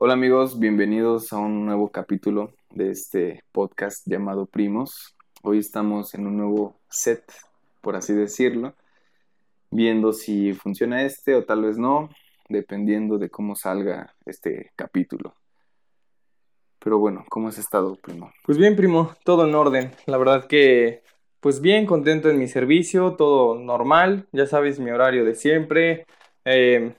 Hola amigos, bienvenidos a un nuevo capítulo de este podcast llamado Primos. Hoy estamos en un nuevo set, por así decirlo, viendo si funciona este o tal vez no, dependiendo de cómo salga este capítulo. Pero bueno, ¿cómo has estado, primo? Pues bien, primo, todo en orden. La verdad que, pues bien, contento en mi servicio, todo normal, ya sabes, mi horario de siempre. Eh,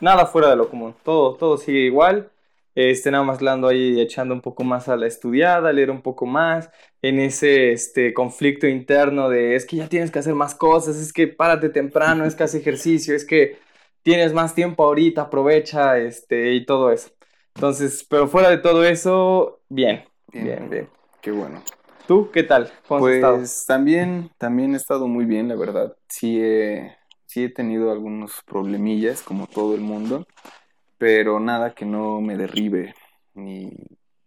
nada fuera de lo común, todo, todo sigue igual. Este, nada más le ahí echando un poco más a la estudiada, leer un poco más, en ese este, conflicto interno de es que ya tienes que hacer más cosas, es que párate temprano, es que hace ejercicio, es que tienes más tiempo ahorita, aprovecha, este, y todo eso. Entonces, pero fuera de todo eso, bien, bien, bien. Qué bueno. ¿Tú qué tal? ¿Cómo pues has estado? también, también he estado muy bien, la verdad. Sí sí he tenido algunos problemillas, como todo el mundo, pero nada que no me derribe, ni,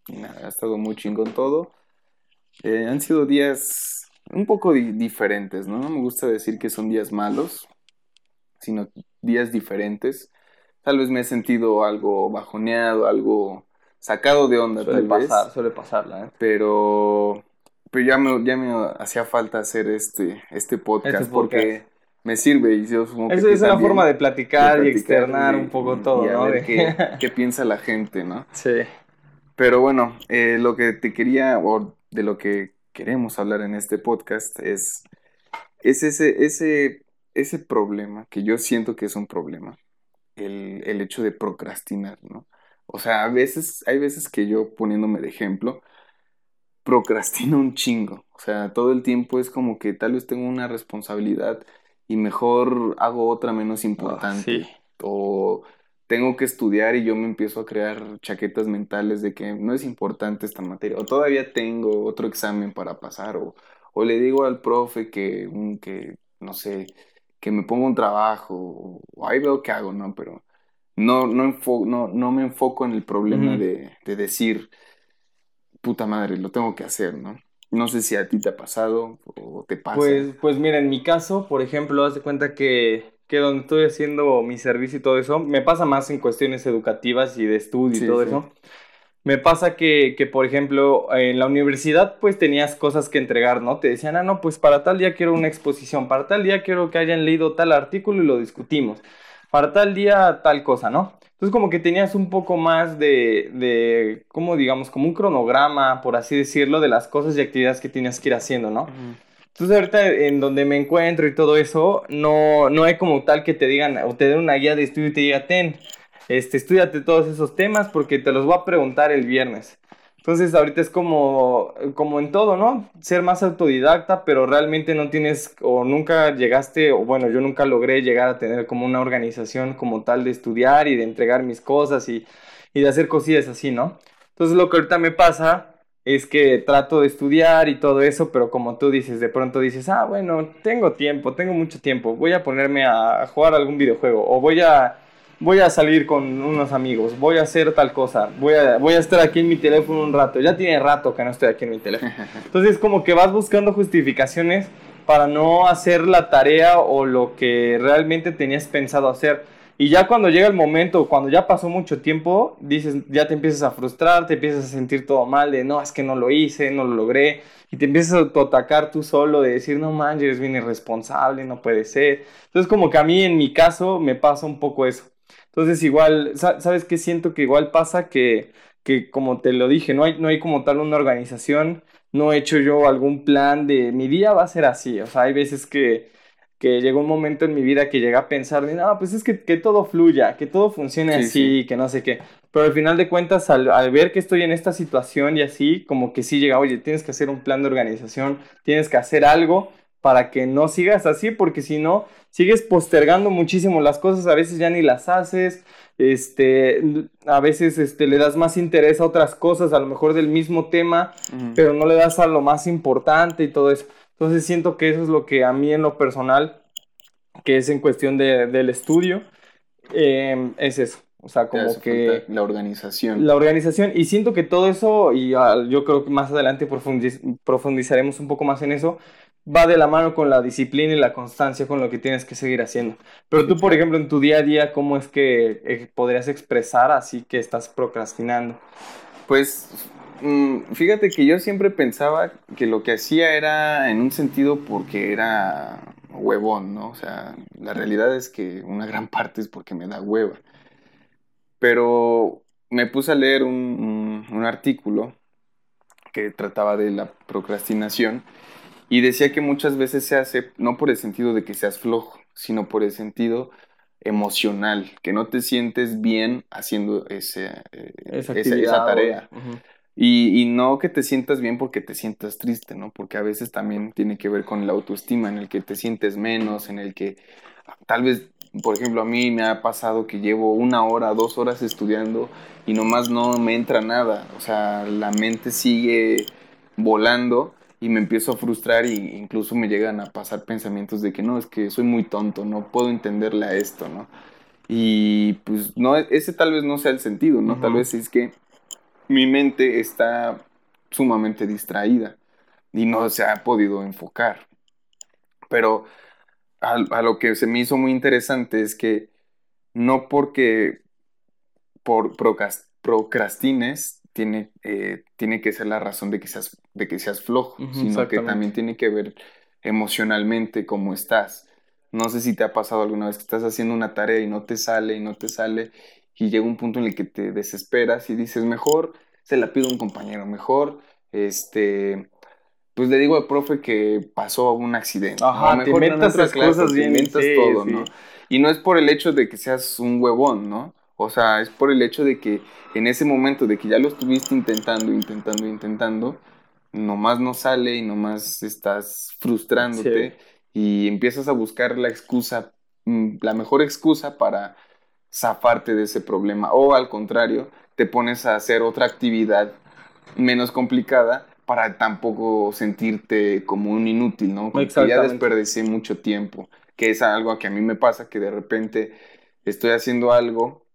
nada. Ha estado muy chingón todo. Eh, han sido días un poco diferentes, ¿no? No me gusta decir que son días malos, sino días diferentes. Tal vez me he sentido algo bajoneado, algo sacado de onda. Suele pasar, suele pasarla, ¿eh? Pero, pero ya me, ya me hacía falta hacer este, este podcast, este porque me sirve y yo supongo que Eso es una forma de platicar, y externar un poco todo, ¿no? ver qué, piensa la gente, ¿no? Sí. Pero bueno, eh, lo que te quería, o de lo que queremos hablar en este podcast es, es ese, ese, ese problema, que yo siento que es un problema, el, el hecho de procrastinar, ¿no? O sea, a veces, hay veces que yo poniéndome de ejemplo, procrastino un chingo. O sea, todo el tiempo es como que tal vez tengo una responsabilidad y mejor hago otra menos importante. O tengo que estudiar y yo me empiezo a crear chaquetas mentales de que no es importante esta materia. O todavía tengo otro examen para pasar. O, o le digo al profe que, que, no sé, que me ponga un trabajo. O, ahí veo qué hago, ¿no? Pero no, no, no, no me enfoco en el problema de, de decir, puta madre, lo tengo que hacer, ¿no? No sé si a ti te ha pasado o te pasa. Pues, pues mira, en mi caso, por ejemplo, haz de cuenta que, que donde estoy haciendo mi servicio y todo eso, me pasa más en cuestiones educativas y de estudio y todo eso. Me pasa que, que, por ejemplo, en la universidad, pues tenías cosas que entregar, ¿no? Te decían, ah, no, pues para tal día quiero una exposición, para tal día quiero que hayan leído tal artículo y lo discutimos, para tal día tal cosa, ¿no? Entonces como que tenías un poco más de, de, como digamos, como un cronograma, por así decirlo, de las cosas y actividades que tienes que ir haciendo, ¿no? Entonces ahorita en donde me encuentro y todo eso, no, no hay como tal que te digan o te den una guía de estudio y te diga, ten, este, estudiate todos esos temas porque te los voy a preguntar el viernes. Entonces ahorita es como, como en todo, ¿no? Ser más autodidacta, pero realmente no tienes o nunca llegaste, o bueno, yo nunca logré llegar a tener como una organización como tal de estudiar y de entregar mis cosas y, y de hacer cosillas así, ¿no? Entonces lo que ahorita me pasa es que trato de estudiar y todo eso, pero como tú dices, de pronto dices, ah, bueno, tengo tiempo, tengo mucho tiempo, voy a ponerme a jugar algún videojuego o voy a voy a salir con unos amigos, voy a hacer tal cosa, voy a, voy a estar aquí en mi teléfono un rato, ya tiene rato que no estoy aquí en mi teléfono. Entonces como que vas buscando justificaciones para no hacer la tarea o lo que realmente tenías pensado hacer. Y ya cuando llega el momento, cuando ya pasó mucho tiempo, dices, ya te empiezas a frustrar, te empiezas a sentir todo mal, de no, es que no lo hice, no lo logré, y te empiezas a atacar tú solo, de decir, no manches, eres bien irresponsable, no puede ser. Entonces como que a mí en mi caso me pasa un poco eso. Entonces igual, ¿sabes qué? Siento que igual pasa que, que como te lo dije, no hay, no hay como tal una organización, no he hecho yo algún plan de mi día va a ser así, o sea, hay veces que, que llegó un momento en mi vida que llegué a pensar, de, no, pues es que, que todo fluya, que todo funcione así, que no sé qué. Pero al final de cuentas, al, al, ver que estoy en esta situación y así, como que sí llega, oye, tienes que hacer un plan de organización, tienes que hacer algo para que no sigas así, porque si no, sigues postergando muchísimo las cosas, a veces ya ni las haces, este, a veces este, le das más interés a otras cosas, a lo mejor del mismo tema, pero no le das a lo más importante y todo eso. Entonces siento que eso es lo que a mí en lo personal, que es en cuestión de, del estudio, em, es eso. O sea, como que... La organización. La organización. Y siento que todo eso, y ah, yo creo que más adelante profundizaremos un poco más en eso, va de la mano con la disciplina y la constancia con lo que tienes que seguir haciendo. Pero tú, por ejemplo, en tu día a día, ¿cómo es que eh, podrías expresar así que estás procrastinando? Pues mm, fíjate que yo siempre pensaba que lo que hacía era en un sentido porque era huevón, ¿no? O sea, la realidad es que una gran parte es porque me da hueva. Pero me puse a leer un, un artículo que trataba de la procrastinación y decía que muchas veces se hace no por el sentido de que seas flojo, sino por el sentido emocional, que no te sientes bien haciendo ese, eh, esa, tarea. y, y, no que te sientas bien porque te sientas triste, ¿no? Porque a veces también tiene que ver con la autoestima, en el que te sientes menos, en el que tal vez, por ejemplo, a mí me ha pasado que llevo una hora, dos horas estudiando y nomás no me entra nada, o sea, la mente sigue volando y me empiezo a frustrar e incluso me llegan a pasar pensamientos de que no, es que soy muy tonto, no puedo entenderle a esto, ¿no? Y pues no, ese tal vez no sea el sentido, ¿no? Tal vez es que mi mente está sumamente distraída y no se ha podido enfocar. Pero a, a lo que se me hizo muy interesante es que no porque por procrastines tiene, eh, tiene que ser la razón de que seas, de que seas flojo, sino que también tiene que ver emocionalmente cómo estás. No sé si te ha pasado alguna vez que estás haciendo una tarea y no te sale y no te sale y llega un punto en el que te desesperas y dices, mejor se la pido a un compañero, mejor, este, pues le digo al profe que pasó un accidente. Ajá, mejor te metas cosas bien, todo, ¿no? Y no es por el hecho de que seas un huevón, ¿no? O sea, es por el hecho de que en ese momento de que ya lo estuviste intentando, intentando, intentando, nomás no sale y nomás estás frustrándote y empiezas a buscar la excusa, mm, la mejor excusa para zafarte de ese problema. O al contrario, te pones a hacer otra actividad menos complicada para tampoco sentirte como un inútil, ¿no? Como que ya desperdicié mucho tiempo, que es algo que a mí me pasa, que de repente estoy haciendo algo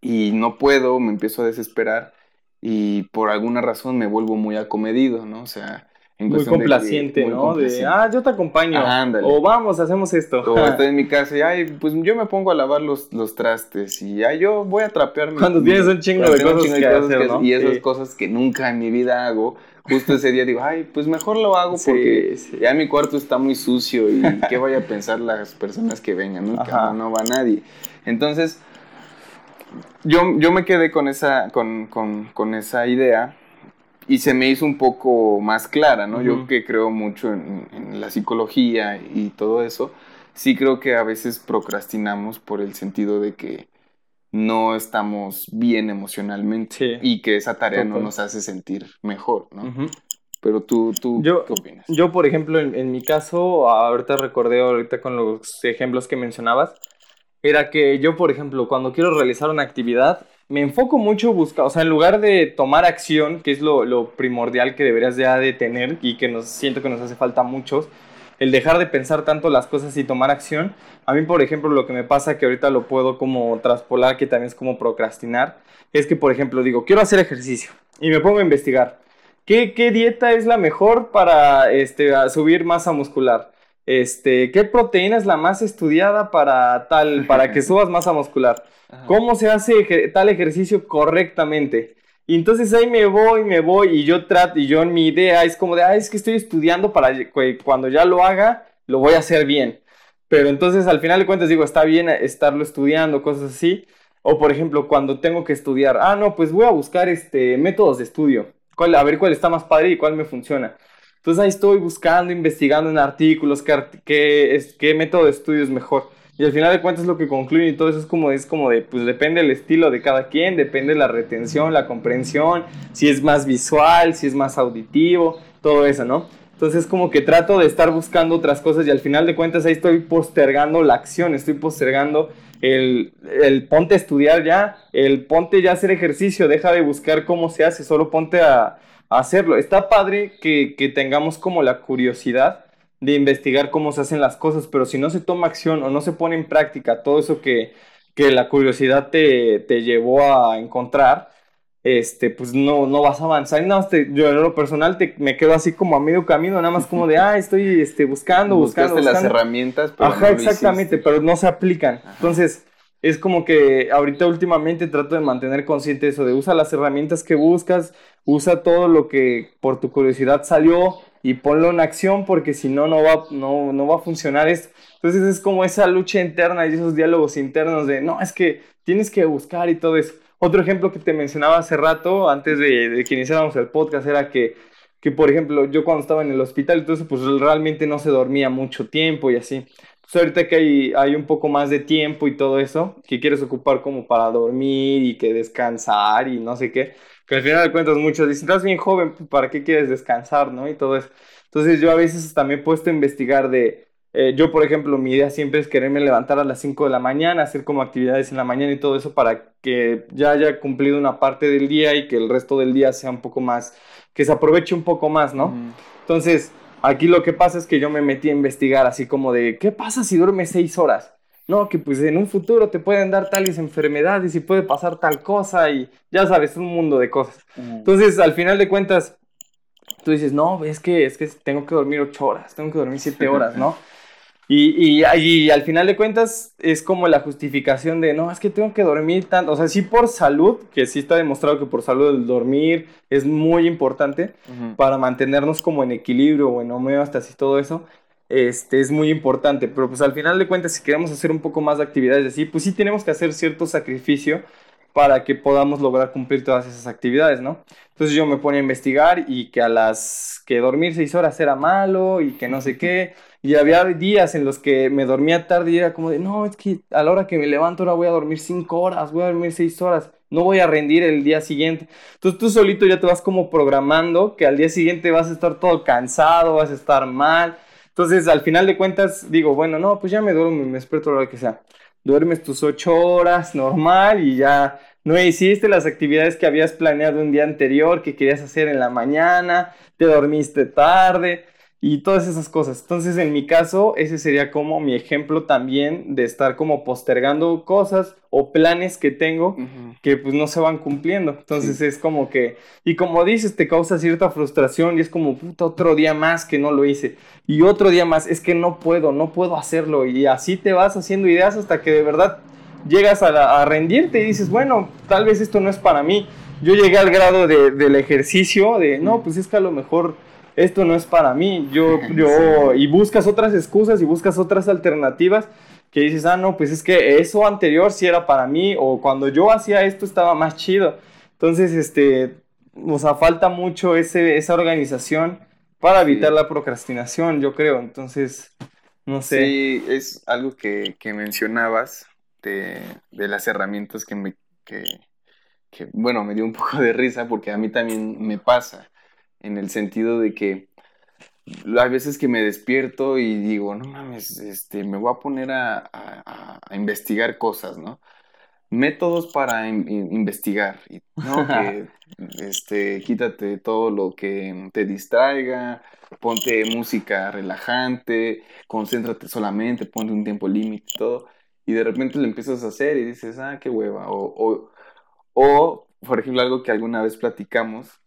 y no puedo, me empiezo a desesperar y por alguna razón me vuelvo muy acomedido, ¿no? O sea, en muy complaciente, ¿no? De, ah, yo te acompaño. o vamos, hacemos esto. O estoy en mi casa y, ay, pues yo me pongo a lavar los, los trastes y ay, yo voy a trapearme. Cuando tienes un chingo de cosas, que, hacer, ¿no? Y esas cosas que nunca en mi vida hago, justo ese día digo, ay, pues mejor lo hago porque ya mi cuarto está muy sucio y qué vaya a pensar las personas que vengan, ¿no? Que no va nadie. Entonces yo, yo me quedé con esa, con, con, con, esa idea y se me hizo un poco más clara, ¿no? Yo que creo mucho en, en, la psicología y todo eso, sí creo que a veces procrastinamos por el sentido de que no estamos bien emocionalmente y que esa tarea no nos hace sentir mejor, ¿no? Pero tú, tú yo, ¿qué opinas? Yo, por ejemplo, en, en, mi caso, ahorita recordé ahorita con los ejemplos que mencionabas, era que yo, por ejemplo, cuando quiero realizar una actividad, me enfoco mucho buscar, o sea, en lugar de tomar acción, que es lo, primordial que deberías ya de tener y que nos siento que nos hace falta a muchos, el dejar de pensar tanto las cosas y tomar acción. A mí, por ejemplo, lo que me pasa que ahorita lo puedo como traspolar, que también es como procrastinar, es que, por ejemplo, digo, quiero hacer ejercicio y me pongo a investigar. ¿Qué, qué dieta es la mejor para este, subir masa muscular? Este, ¿qué proteína es la más estudiada para tal, para que subas masa muscular? ¿Cómo se hace tal ejercicio correctamente? Y entonces ahí me voy, me voy y yo trato, y yo en mi idea es como de, ah, es que estoy estudiando para que cuando ya lo haga, lo voy a hacer bien. Pero entonces al final de cuentas digo, está bien estarlo estudiando, cosas así. O por ejemplo, cuando tengo que estudiar, ah, no, pues voy a buscar este, métodos de estudio. Cuál, a ver cuál está más padre y cuál me funciona. Entonces ahí estoy buscando, investigando en artículos qué, qué, qué método de estudio es mejor. Y al final de cuentas lo que concluye y todo eso es como, es como de, pues depende del estilo de cada quien, depende la retención, la comprensión, si es más visual, si es más auditivo, todo eso, ¿no? Entonces como que trato de estar buscando otras cosas y al final de cuentas ahí estoy postergando la acción, estoy postergando el, el ponte a estudiar ya, el ponte ya a hacer ejercicio, deja de buscar cómo se hace, solo ponte a, hacerlo. Está padre que, tengamos como la curiosidad de investigar cómo se hacen las cosas, pero si no se toma acción o no se pone en práctica todo eso que, que la curiosidad te, te llevó a encontrar, este, pues no, no vas a avanzar. Y nada más yo en lo personal te, me quedo así como a medio camino, nada más como de, ah, estoy este, buscando, buscando. Buscaste las herramientas, pero Ajá, exactamente, pero no se aplican. Entonces, es como que ahorita últimamente trato de mantener consciente eso, de usa las herramientas que buscas, usa todo lo que por tu curiosidad salió y ponlo en acción porque si no, no va, no, no va a funcionar esto. Entonces es como esa lucha interna y esos diálogos internos de, no, es que tienes que buscar y todo eso. Otro ejemplo que te mencionaba hace rato, antes de, que iniciáramos el podcast, era que, que, por ejemplo, yo cuando estaba en el hospital, entonces pues realmente no se dormía mucho tiempo y así. Pues ahorita que hay, hay un poco más de tiempo y todo eso, que quieres ocupar como para dormir y que descansar y no sé qué, que al final de cuentas muchos dicen, estás bien joven, pues, ¿para qué quieres descansar, no? Y todo eso. Entonces yo a veces también he puesto a investigar de eh, yo, por ejemplo, mi idea siempre es quererme levantar a las 5 de la mañana, hacer como actividades en la mañana y todo eso para que ya haya cumplido una parte del día y que el resto del día sea un poco más, que se aproveche un poco más, ¿no? Entonces, aquí lo que pasa es que yo me metí a investigar así como de, ¿qué pasa si duermes 6 horas? No, que pues en un futuro te pueden dar tales enfermedades y puede pasar tal cosa y ya sabes, un mundo de cosas. Entonces, al final de cuentas, tú dices, no, es que, es que tengo que dormir 8 horas, tengo que dormir 7 horas, ¿no? Y, y, al final de cuentas es como la justificación de, no, es que tengo que dormir tanto, o sea, sí por salud, que sí está demostrado que por salud el dormir es muy importante para mantenernos como en equilibrio o en homeostasis y todo eso, este, es muy importante, pero pues al final de cuentas si queremos hacer un poco más de actividades así, pues sí tenemos que hacer cierto sacrificio para que podamos lograr cumplir todas esas actividades, ¿no? Entonces yo me ponía a investigar y que a las que dormir seis horas era malo y que no sé qué. Y había días en los que me dormía tarde y era como de, no, es que a la hora que me levanto ahora voy a dormir cinco horas, voy a dormir seis horas, no voy a rendir el día siguiente. Entonces tú solito ya te vas como programando que al día siguiente vas a estar todo cansado, vas a estar mal. Entonces al final de cuentas digo, bueno, no, pues ya me duermo me espero a la hora que sea. Duermes tus ocho horas normal y ya no hiciste las actividades que habías planeado un día anterior, que querías hacer en la mañana, te dormiste tarde y todas esas cosas. Entonces, en mi caso, ese sería como mi ejemplo también de estar como postergando cosas o planes que tengo que pues no se van cumpliendo. Entonces es como que, y como dices, te causa cierta frustración y es como, puta, otro día más que no lo hice. Y otro día más, es que no puedo, no puedo hacerlo. Y así te vas haciendo ideas hasta que de verdad llegas a, a rendirte y dices, bueno, tal vez esto no es para mí. Yo llegué al grado de, del ejercicio, de, no, pues es que a lo mejor esto no es para mí, yo, yo, y buscas otras excusas y buscas otras alternativas que dices, ah, no, pues es que eso anterior sí era para mí, o cuando yo hacía esto estaba más chido. Entonces, este, o sea, falta mucho ese, esa organización para evitar la procrastinación, yo creo. Entonces, no sé. Sí, es algo que, que mencionabas de, de, las herramientas que me, que, que, bueno, me dio un poco de risa porque a mí también me pasa en el sentido de que hay veces que me despierto y digo, no mames, este, me voy a poner a, investigar cosas, ¿no? Métodos para investigar, ¿no? Que, este, quítate todo lo que te distraiga, ponte música relajante, concéntrate solamente, ponte un tiempo límite y todo, y de repente lo empiezas a hacer y dices, ah, qué hueva, o, o, o por ejemplo, algo que alguna vez platicamos,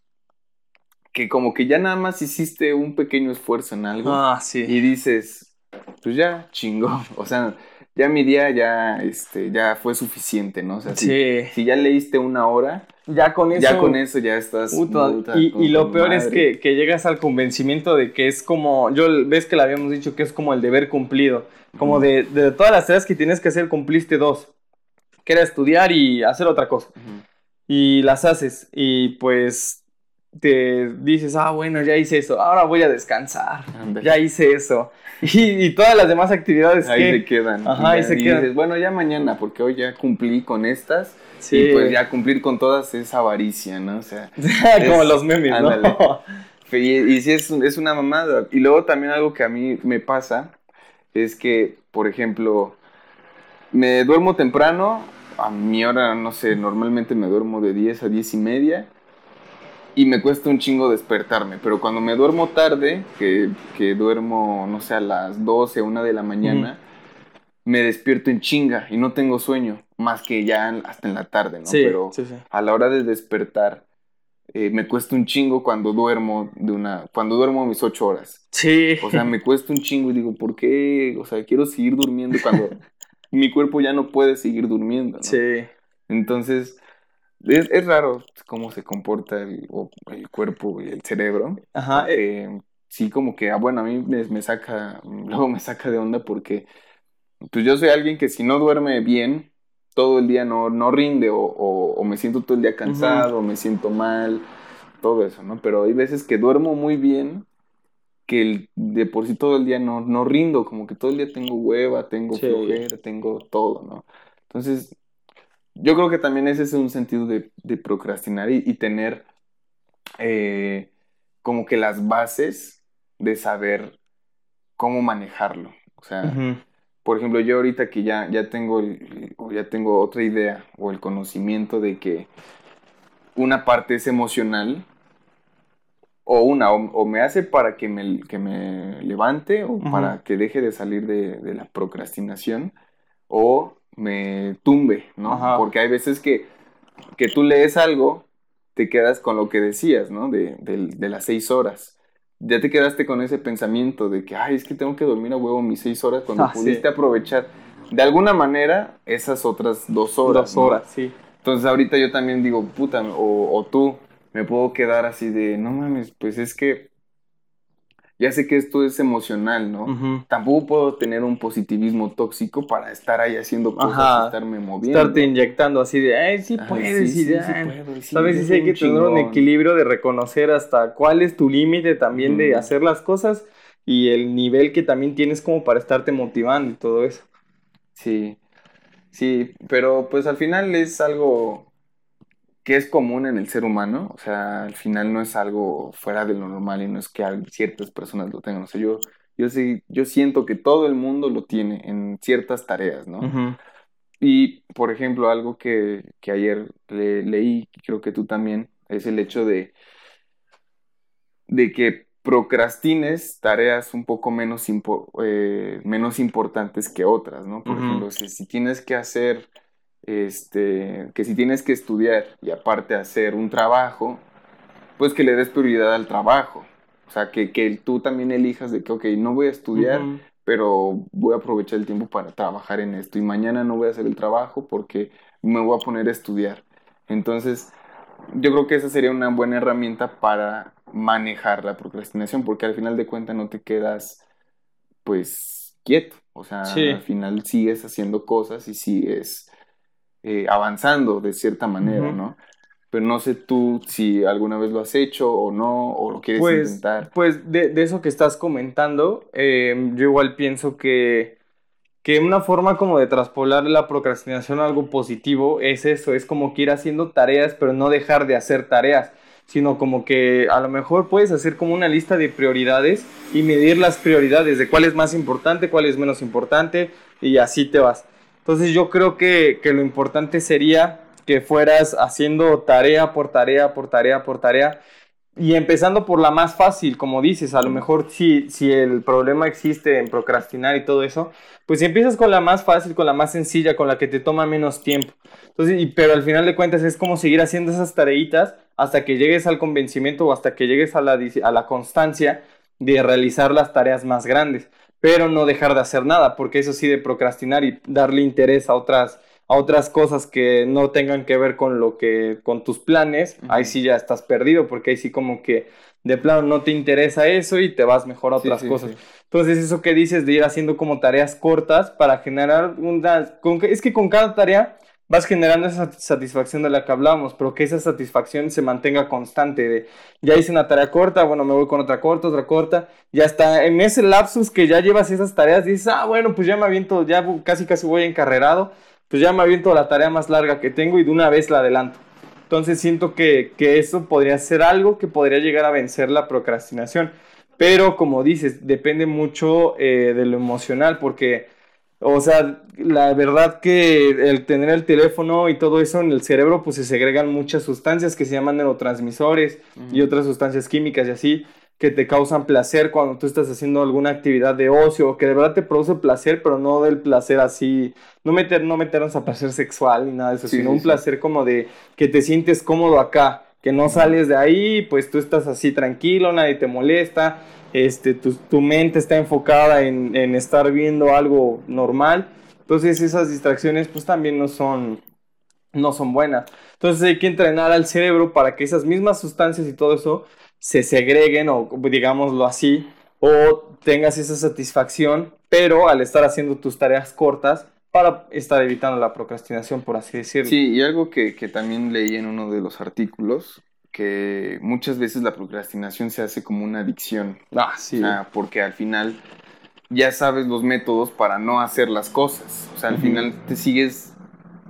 que como que ya nada más hiciste un pequeño esfuerzo en algo ah, sí. y dices, pues ya, chingón, o sea, ya mi día ya, este, ya fue suficiente, ¿no? O sea, si, si, ya leíste una hora, ya con eso, ya, con eso ya estás... y, lo peor es que, que, llegas al convencimiento de que es como, yo ves que le habíamos dicho que es como el deber cumplido, como de, de, todas las tareas que tienes que hacer, cumpliste dos, que era estudiar y hacer otra cosa. Y las haces y pues te dices, ah, bueno, ya hice eso, ahora voy a descansar, ya hice eso. Y, todas las demás actividades ahí se quedan. Ajá, ahí se quedan. Dices, bueno, ya mañana, porque hoy ya cumplí con estas. Sí. Y pues ya cumplir con todas es avaricia, ¿no? O sea. Como los memes, ¿no? y, y sí, es, es una mamada. Y luego también algo que a mí me pasa es que, por ejemplo, me duermo temprano. A mi hora, no sé, normalmente me duermo de 10 a 10 y media y me cuesta un chingo despertarme, pero cuando me duermo tarde, que, que duermo, no sé, a las 12, 1 de la mañana, me despierto en chinga y no tengo sueño, más que ya hasta en la tarde, ¿no? Sí, Pero sí, sí. a la hora de despertar, eh, me cuesta un chingo cuando duermo de una, cuando duermo mis ocho horas. Sí. O sea, me cuesta un chingo y digo, ¿por qué? O sea, quiero seguir durmiendo cuando mi cuerpo ya no puede seguir durmiendo, ¿no? Sí. Entonces, es, es raro cómo se comporta el, el cuerpo y el cerebro. Ajá. eh, sí, como que, ah, bueno, a mí me, me saca, luego me saca de onda porque, pues yo soy alguien que si no duerme bien, todo el día no, no rinde o, o- o me siento todo el día cansado, o me siento mal, todo eso, ¿no? Pero hay veces que duermo muy bien, que el- de por sí todo el día no, no rindo, como que todo el día tengo hueva, tengo Sí. flojera, tengo todo, ¿no? Entonces, yo creo que también ese es un sentido de, de procrastinar y, y tener eh, como que las bases de saber cómo manejarlo. O sea, por ejemplo, yo ahorita que ya, ya tengo el- o ya tengo otra idea o el conocimiento de que una parte es emocional o una, o, o me hace para que me, que me levante o para que deje de salir de, de la procrastinación o me tumbe, ¿no? Ajá. Porque hay veces que, que tú lees algo, te quedas con lo que decías, ¿no? De, del- de las seis horas. Ya te quedaste con ese pensamiento de que, ay, es que tengo que dormir a huevo mis seis horas cuando Ah, sí. pudiste aprovechar de alguna manera esas otras dos horas. Dos ¿no? horas, sí. Entonces ahorita yo también digo, puta, o, o tú, me puedo quedar así de, no mames, pues es que ya sé que esto es emocional, ¿no? Tampoco puedo tener un positivismo tóxico para estar ahí haciendo cosas Ajá. y estarme moviendo. Estarte inyectando así de, ay, sí Ay, puedes, sí, y sí, sí puedo, Sabes, sí hay que tener un equilibrio de reconocer hasta cuál es tu límite también de hacer las cosas y el nivel que también tienes como para estarte motivando y todo eso. Sí, sí, pero pues al final es algo que es común en el ser humano, o sea, al final no es algo fuera de lo normal y no es que ciertas personas lo tengan, o sea, yo, yo sí, yo siento que todo el mundo lo tiene en ciertas tareas, ¿no? Y, por ejemplo, algo que, que ayer le- leí, creo que tú también, es el hecho de, de que procrastines tareas un poco menos, impo- eh, menos importantes que otras, ¿no? Por ejemplo, si, si tienes que hacer, este, que si tienes que estudiar y aparte hacer un trabajo, pues que le des prioridad al trabajo. O sea, que, que tú también elijas de que, ok, no voy a estudiar, pero voy a aprovechar el tiempo para trabajar en esto y mañana no voy a hacer el trabajo porque me voy a poner a estudiar. Entonces, yo creo que esa sería una buena herramienta para manejar la procrastinación porque al final de cuentas no te quedas pues quieto, o sea, Sí. al final sigues haciendo cosas y sigues eh, avanzando de cierta manera, Ujú. ¿no? Pero no sé tú si alguna vez lo has hecho o no, o lo quieres Pues, intentar. pues de, de eso que estás comentando, eh, yo igual pienso que, que una forma como de traspolar la procrastinación a algo positivo es eso, es como que ir haciendo tareas, pero no dejar de hacer tareas, sino como que a lo mejor puedes hacer como una lista de prioridades y medir las prioridades de cuál es más importante, cuál es menos importante, y así te vas. Entonces yo creo que, que lo importante sería que fueras haciendo tarea por tarea, por tarea, por tarea, y empezando por la más fácil, como dices, a lo mejor si, si el problema existe en procrastinar y todo eso, pues si empiezas con la más fácil, con la más sencilla, con la que te toma menos tiempo. Entonces, y- pero al final de cuentas es como seguir haciendo esas tareitas hasta que llegues al convencimiento o hasta que llegues a la, a la constancia de realizar las tareas más grandes, pero no dejar de hacer nada, porque eso sí de procrastinar y darle interés a otras a otras cosas que no tengan que ver con lo que con tus planes, ahí sí ya estás perdido porque ahí sí como que de plano no te interesa eso y te vas mejor a otras sí, cosas. sí. Entonces, eso que dices de ir haciendo como tareas cortas para generar una... con es que con cada tarea vas generando esa sat- satisfacción de la que hablábamos, pero que esa satisfacción se mantenga constante. Ya hice una tarea corta, bueno, me voy con otra corta, otra corta. Ya está, en ese lapsus que ya llevas esas tareas, dices, ah, bueno, pues ya me aviento, ya casi casi voy encarrerado, pues ya me aviento la tarea más larga que tengo y de una vez la adelanto. Entonces siento que, que eso podría ser algo que podría llegar a vencer la procrastinación. Pero como dices, depende mucho eh, de lo emocional, porque, o sea, la verdad que el tener el teléfono y todo eso en el cerebro, pues se segregan muchas sustancias que se llaman neurotransmisores y otras sustancias químicas y así. que te causan placer cuando tú estás haciendo alguna actividad de ocio, que de verdad te produce placer, pero no del placer así, no, meter, no meternos a placer sexual ni nada de eso, sino un placer como de que te sientes cómodo acá, que no sales de ahí, pues tú estás así tranquilo, nadie te molesta, este, tu, tu mente está enfocada en, en estar viendo algo normal. Entonces esas distracciones pues también no son, no son buenas. Entonces hay que entrenar al cerebro para que esas mismas sustancias y todo eso se segreguen o digámoslo así, o tengas esa satisfacción, pero al estar haciendo tus tareas cortas para estar evitando la procrastinación, por así decirlo. Sí, y algo que, que también leí en uno de los artículos, que muchas veces la procrastinación se hace como una adicción. Ah, sí. porque al final ya sabes los métodos para no hacer las cosas. O sea, al final te sigues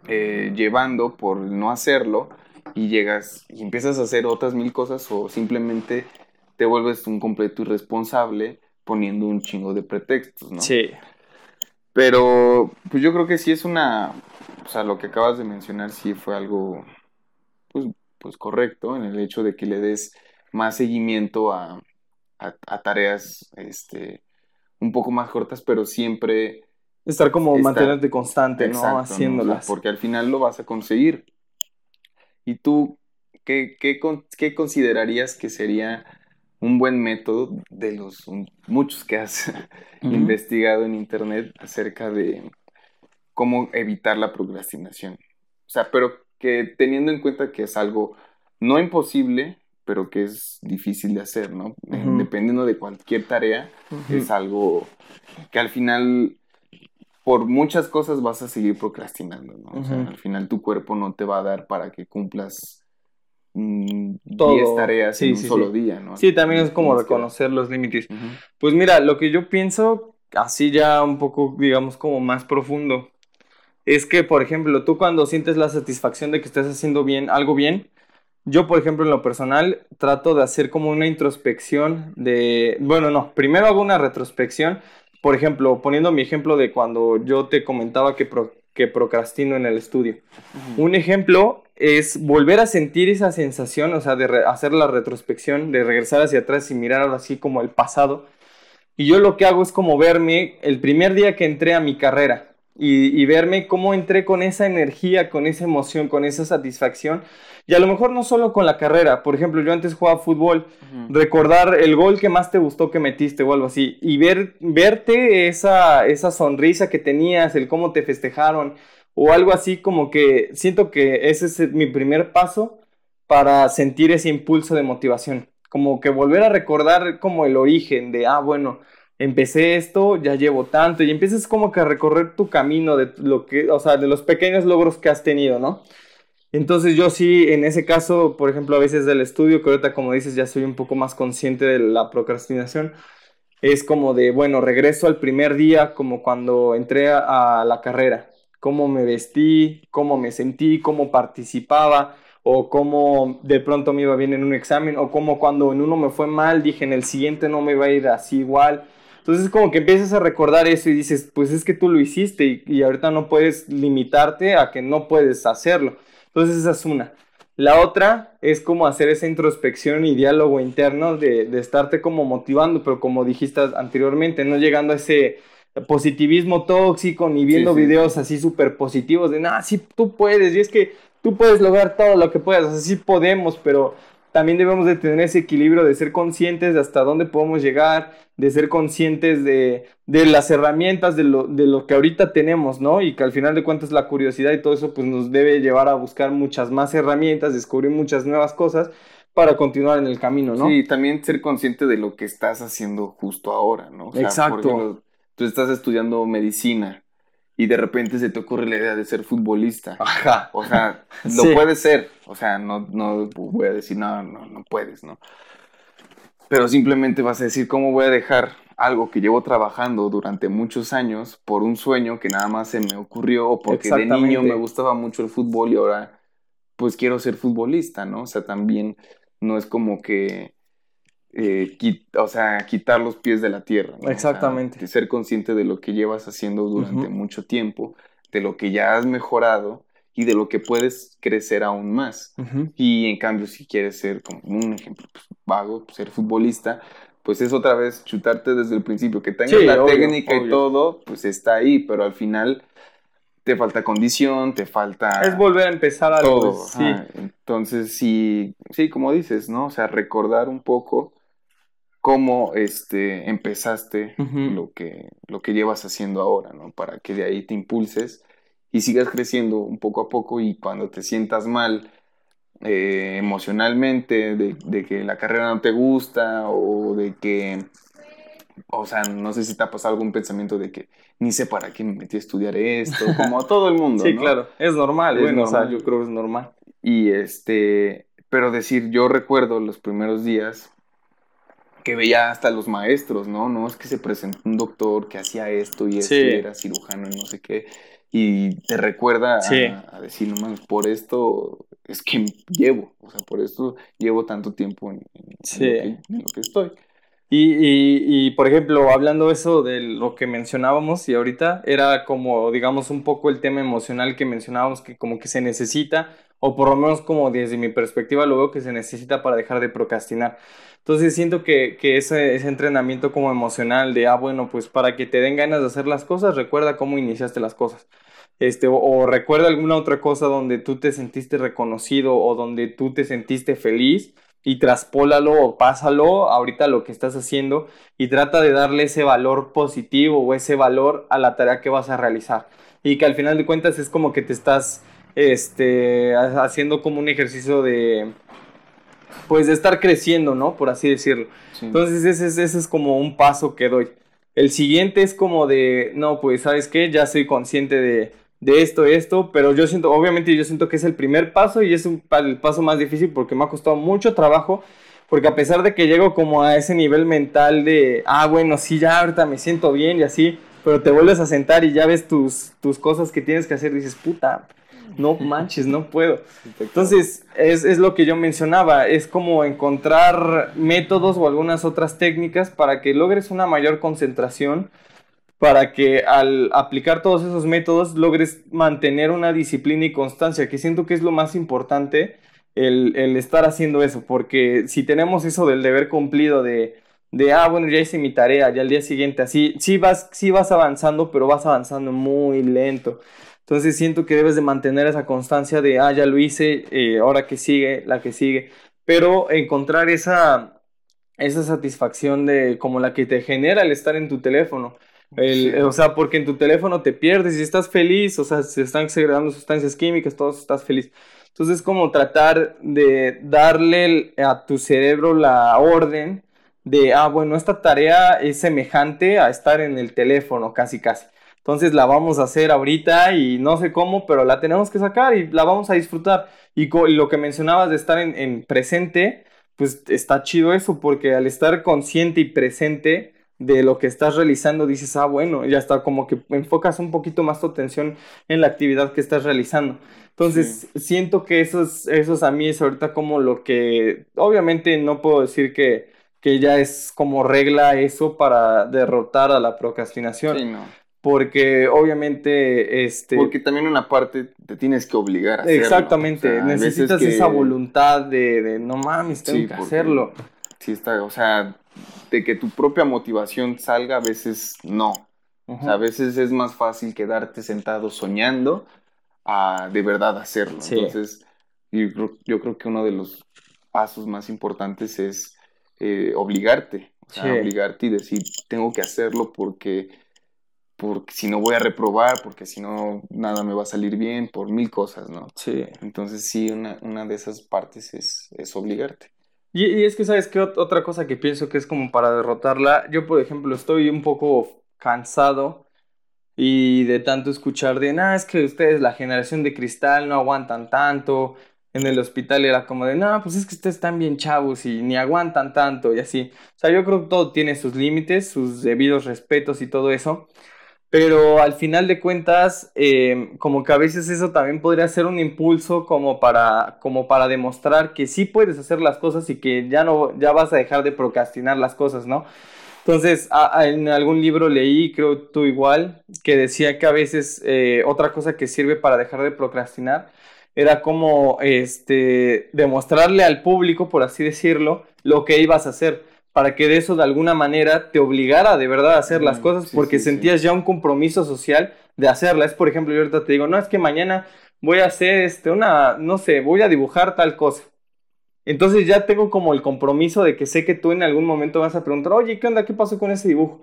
eh, llevando por no hacerlo y llegas y empiezas a hacer otras mil cosas o simplemente te vuelves un completo irresponsable poniendo un chingo de pretextos, ¿no? Sí. Pero, pues yo creo que sí es una, o sea, lo que acabas de mencionar sí fue algo, pues, correcto en el hecho de que le des más seguimiento a, a, tareas, este, un poco más cortas, pero siempre... Estar como mantenerte constante, ¿no? Haciéndolas. porque al final lo vas a conseguir. ¿Y tú qué, qué, qué considerarías que sería un buen método de los muchos que has investigado en internet acerca de cómo evitar la procrastinación? O sea, pero que teniendo en cuenta que es algo no imposible, pero que es difícil de hacer, ¿no? Dependiendo de cualquier tarea, es algo que al final, por muchas cosas vas a seguir procrastinando, ¿no? O sea, al final tu cuerpo no te va a dar para que cumplas 10 tareas en un solo día, ¿no? Sí, también es como reconocer los límites. Pues mira, lo que yo pienso, así ya un poco, digamos, como más profundo, es que, por ejemplo, tú cuando sientes la satisfacción de que estás haciendo bien, algo bien, yo, por ejemplo, en lo personal, trato de hacer como una introspección de, bueno, no, primero hago una retrospección, por ejemplo, poniendo mi ejemplo de cuando yo te comentaba que, que procrastino en el estudio. Un ejemplo es volver a sentir esa sensación, o sea, de hacer la retrospección, de regresar hacia atrás y mirar así como el pasado. Y yo lo que hago es como verme el primer día que entré a mi carrera, y, verme cómo entré con esa energía, con esa emoción, con esa satisfacción. Y a lo mejor no solo con la carrera, por ejemplo, yo antes jugaba fútbol, recordar el gol que más te gustó que metiste o algo así, y ver, verte esa, esa sonrisa que tenías, el cómo te festejaron, o algo así como que siento que ese es mi primer paso para sentir ese impulso de motivación, como que volver a recordar como el origen de, ah, bueno, empecé esto, ya llevo tanto, y empiezas como que a recorrer tu camino de lo que, o sea, de los pequeños logros que has tenido, ¿no? Entonces yo sí, en ese caso, por ejemplo, a veces del estudio, que ahorita como dices ya soy un poco más consciente de la procrastinación, es como de, bueno, regreso al primer día, como cuando entré a, la carrera, cómo me vestí, cómo me sentí, cómo participaba, o cómo de pronto me iba bien en un examen, o cómo cuando en uno me fue mal, dije en el siguiente no me iba a ir así igual. Entonces como que empiezas a recordar eso y dices, pues es que tú lo hiciste y, ahorita no puedes limitarte a que no puedes hacerlo. Entonces esa es una. La otra es como hacer esa introspección y diálogo interno de, de estarte como motivando, pero como dijiste anteriormente, no llegando a ese positivismo tóxico ni viendo videos así súper positivos de, nada, sí, tú puedes, y es que tú puedes lograr todo lo que puedas, así podemos, pero también debemos de tener ese equilibrio de ser conscientes de hasta dónde podemos llegar, de ser conscientes de, las herramientas, de lo, de lo que ahorita tenemos, ¿no? Y que al final de cuentas la curiosidad y todo eso pues nos debe llevar a buscar muchas más herramientas, descubrir muchas nuevas cosas para continuar en el camino, ¿no? Sí, también ser consciente de lo que estás haciendo justo ahora, ¿no? Exacto. tú estás estudiando medicina y de repente se te ocurre la idea de ser futbolista. Ajá. O sea, lo puedes ser. O sea, no, no voy a decir, no, no, no puedes, ¿no? Pero simplemente vas a decir, ¿cómo voy a dejar algo que llevo trabajando durante muchos años por un sueño que nada más se me ocurrió o porque de niño me gustaba mucho el fútbol y ahora pues quiero ser futbolista, ¿no? O sea, también no es como que eh, o sea, quitar los pies de la tierra. Exactamente. ser consciente de lo que llevas haciendo durante mucho tiempo, de lo que ya has mejorado y de lo que puedes crecer aún más. Y en cambio, si quieres ser, como un ejemplo pues, vago, ser futbolista, pues es otra vez chutarte desde el principio, que tengas la técnica y todo, pues está ahí, pero al final te falta condición, te falta... Es volver a empezar a todo. Sí. Entonces, sí, sí, como dices, ¿no? O sea, recordar un poco cómo este, empezaste lo, que, lo que llevas haciendo ahora, ¿no? Para que de ahí te impulses y sigas creciendo un poco a poco y cuando te sientas mal eh, emocionalmente, de, que la carrera no te gusta o de que, o sea, no sé si te ha pasado algún pensamiento de que ni sé para qué me metí a estudiar esto, como a todo el mundo. sí, claro, es normal, bueno, o sea, yo creo que es normal. Y este, pero decir, yo recuerdo los primeros días que veía hasta los maestros, ¿no? No es que se presentó un doctor que hacía esto y esto, era cirujano y no sé qué. Y te recuerda a, decir, no mames, por esto es que llevo, o sea, por esto llevo tanto tiempo en, lo, que, estoy. Y, y, por ejemplo, hablando eso de lo que mencionábamos y ahorita, era como, digamos, un poco el tema emocional que mencionábamos, que como que se necesita, o por lo menos como desde mi perspectiva lo veo que se necesita para dejar de procrastinar. Entonces siento que, que ese, ese, entrenamiento como emocional de, ah, bueno, pues para que te den ganas de hacer las cosas, recuerda cómo iniciaste las cosas. Este, o, recuerda alguna otra cosa donde tú te sentiste reconocido o donde tú te sentiste feliz y traspólalo o pásalo ahorita lo que estás haciendo y trata de darle ese valor positivo o ese valor a la tarea que vas a realizar. Y que al final de cuentas es como que te estás este, haciendo como un ejercicio de, pues de estar creciendo, ¿no? Por así decirlo. Entonces ese es, ese es como un paso que doy. El siguiente es como de, no, pues sabes qué, ya soy consciente de, de esto, esto, pero yo siento, obviamente yo siento que es el primer paso y es un, el paso más difícil porque me ha costado mucho trabajo, porque a pesar de que llego como a ese nivel mental de, ah, bueno, sí, ya ahorita me siento bien y así, pero te vuelves a sentar y ya ves tus, tus cosas que tienes que hacer y dices, puta, no manches, no puedo. Entonces, es, es, lo que yo mencionaba, es como encontrar métodos o algunas otras técnicas para que logres una mayor concentración, para que al aplicar todos esos métodos logres mantener una disciplina y constancia, que siento que es lo más importante el, el estar haciendo eso, porque si tenemos eso del deber cumplido de de, ah, bueno, ya hice mi tarea, ya al día siguiente, así, sí vas, sí vas avanzando, pero vas avanzando muy lento. Entonces siento que debes de mantener esa constancia de, ah, ya lo hice, eh, ahora que sigue, la que sigue, pero encontrar esa, esa satisfacción de como la que te genera el estar en tu teléfono. O sea, porque en tu teléfono te pierdes y estás feliz, o sea, se están segregando sustancias químicas, todo estás feliz. Entonces, como tratar de darle a tu cerebro la orden de, ah, bueno, esta tarea es semejante a estar en el teléfono, casi, casi. Entonces la vamos a hacer ahorita y no sé cómo, pero la tenemos que sacar y la vamos a disfrutar. Y, lo que mencionabas de estar en, presente, pues está chido eso, porque al estar consciente y presente de lo que estás realizando, dices, ah, bueno, ya está, como que enfocas un poquito más tu atención en la actividad que estás realizando. Entonces, siento que eso es, a mí es ahorita como lo que, obviamente no puedo decir que, que ya es como regla eso para derrotar a la procrastinación. Sí, no porque obviamente este porque también una parte te tienes que obligar a hacerlo exactamente necesitas esa voluntad de, no mames tengo que hacerlo sí está o sea de que tu propia motivación salga a veces no o sea, a veces es más fácil quedarte sentado soñando a de verdad hacerlo entonces yo, creo que uno de los pasos más importantes es eh, obligarte o sea, obligarte y decir tengo que hacerlo porque porque si no voy a reprobar, porque si no nada me va a salir bien, por mil cosas, ¿no? Sí. Entonces sí, una, una de esas partes es, es obligarte. Y, es que, ¿sabes qué? Otra cosa que pienso que es como para derrotarla, yo por ejemplo estoy un poco cansado y de tanto escuchar de, nada, es que ustedes, la generación de cristal, no aguantan tanto. En el hospital era como de, no, pues es que ustedes están bien chavos y ni aguantan tanto y así. O sea, yo creo que todo tiene sus límites, sus debidos respetos y todo eso. Pero al final de cuentas, em, como que a veces eso también podría ser un impulso como para, como para demostrar que sí puedes hacer las cosas y que ya no ya vas a dejar de procrastinar las cosas, ¿no? Entonces, en algún libro leí, creo tú igual, que decía que a veces eh, otra cosa que sirve para dejar de procrastinar era como este, demostrarle al público, por así decirlo, lo que ibas a hacer, para que de eso de alguna manera te obligara de verdad a hacer las cosas, porque sentías ya un compromiso social de hacerla. Es, por ejemplo, yo ahorita te digo, no, es que mañana voy a hacer este, una, no sé, voy a dibujar tal cosa. Entonces ya tengo como el compromiso de que sé que tú en algún momento vas a preguntar, oye, ¿qué onda? ¿Qué pasó con ese dibujo?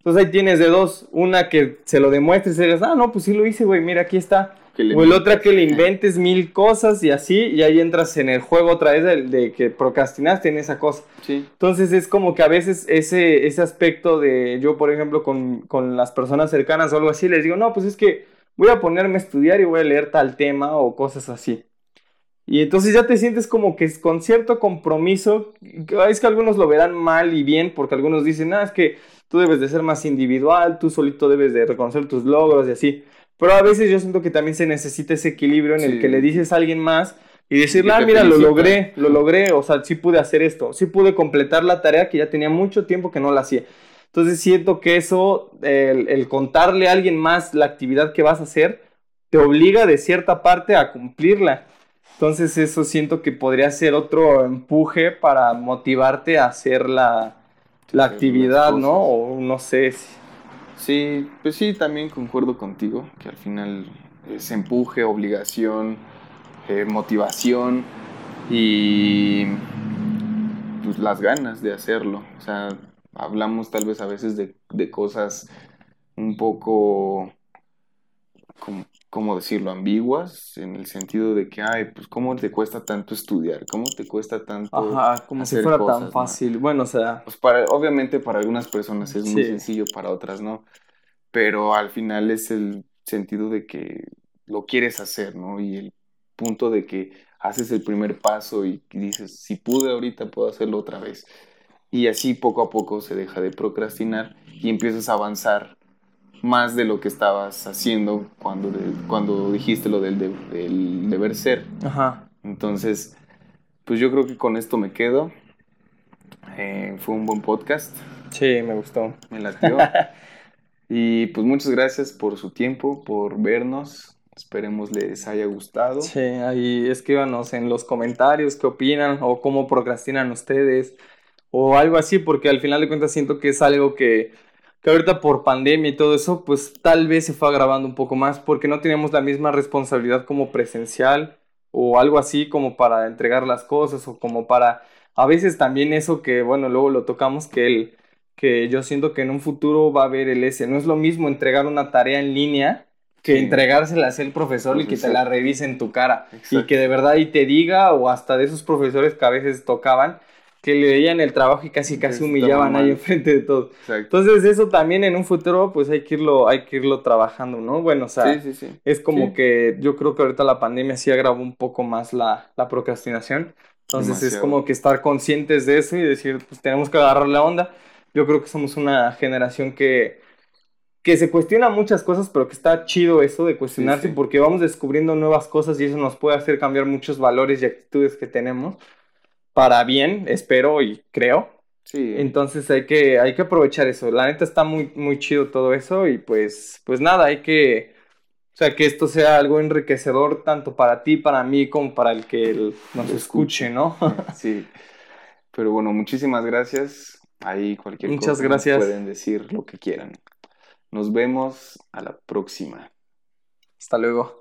Entonces ahí tienes de dos, una que se lo demuestres y digas, ah, no, pues sí lo hice, güey, mira, aquí está. O el otra que le inventes mil cosas y así, y ahí entras en el juego otra vez de, que procrastinaste en esa cosa. Sí. Entonces es como que a veces ese, ese aspecto de yo, por ejemplo, con, con las personas cercanas o algo así, les digo, no, pues es que voy a ponerme a estudiar y voy a leer tal tema o cosas así. Y entonces ya te sientes como que con cierto compromiso, es que algunos lo verán mal y bien, porque algunos dicen, ah, es que tú debes de ser más individual, tú solito debes de reconocer tus logros y así. Pero a veces yo siento que también se necesita ese equilibrio en el que le dices a alguien más y decirle, ah, mira, lo logré, lo logré, o sea, sí pude hacer esto, sí pude completar la tarea que ya tenía mucho tiempo que no la hacía. Entonces siento que eso, el, el contarle a alguien más la actividad que vas a hacer, te obliga de cierta parte a cumplirla. Entonces eso siento que podría ser otro empuje para motivarte a hacer la, actividad, ¿no? O no sé. Sí, pues sí, también concuerdo contigo, que al final es empuje, obligación, eh, motivación y pues, las ganas de hacerlo. O sea, hablamos tal vez a veces de, de cosas un poco como ¿cómo decirlo?, ambiguas, en el sentido de que, ay, pues, ¿cómo te cuesta tanto estudiar? ¿Cómo te cuesta tanto Ajá, como si fuera tan fácil. Bueno, o sea... Pues para, obviamente para algunas personas es muy sencillo, para otras no, pero al final es el sentido de que lo quieres hacer, ¿no? Y el punto de que haces el primer paso y dices, si pude ahorita, puedo hacerlo otra vez. Y así poco a poco se deja de procrastinar y empiezas a avanzar más de lo que estabas haciendo cuando, cuando dijiste lo del, deber ser. Ajá. Entonces, pues yo creo que con esto me quedo. Eh, fue un buen podcast. Sí, me gustó. Me latió. y pues muchas gracias por su tiempo, por vernos. Esperemos les haya gustado. Sí, ahí escríbanos en los comentarios qué opinan o cómo procrastinan ustedes o algo así, porque al final de cuentas siento que es algo que que ahorita por pandemia y todo eso, pues tal vez se fue agravando un poco más porque no teníamos la misma responsabilidad como presencial o algo así como para entregar las cosas o como para a veces también eso que bueno, luego lo tocamos que el que yo siento que en un futuro va a haber el S, no es lo mismo entregar una tarea en línea que entregársela a el profesor y que te la revise en tu cara y que de verdad y te diga o hasta de esos profesores que a veces tocaban que le veían el trabajo y casi casi humillaban ahí enfrente de todo. Entonces eso también en un futuro pues hay que irlo, hay que irlo trabajando, ¿no? Bueno, o sea, es como que yo creo que ahorita la pandemia sí agravó un poco más la, la procrastinación. Entonces es como que estar conscientes de eso y decir, pues tenemos que agarrar la onda. Yo creo que somos una generación que, que se cuestiona muchas cosas, pero que está chido eso de cuestionarse porque vamos descubriendo nuevas cosas y eso nos puede hacer cambiar muchos valores y actitudes que tenemos para bien, espero y creo. Sí. Entonces hay que, hay que aprovechar eso. La neta está muy, muy chido todo eso y pues, pues nada, hay que, o sea, que esto sea algo enriquecedor tanto para ti, para mí, como para el que nos escuche, ¿no? sí. Pero bueno, muchísimas gracias. Ahí cualquier Muchas cosa gracias. pueden decir lo que quieran. Nos vemos a la próxima. Hasta luego.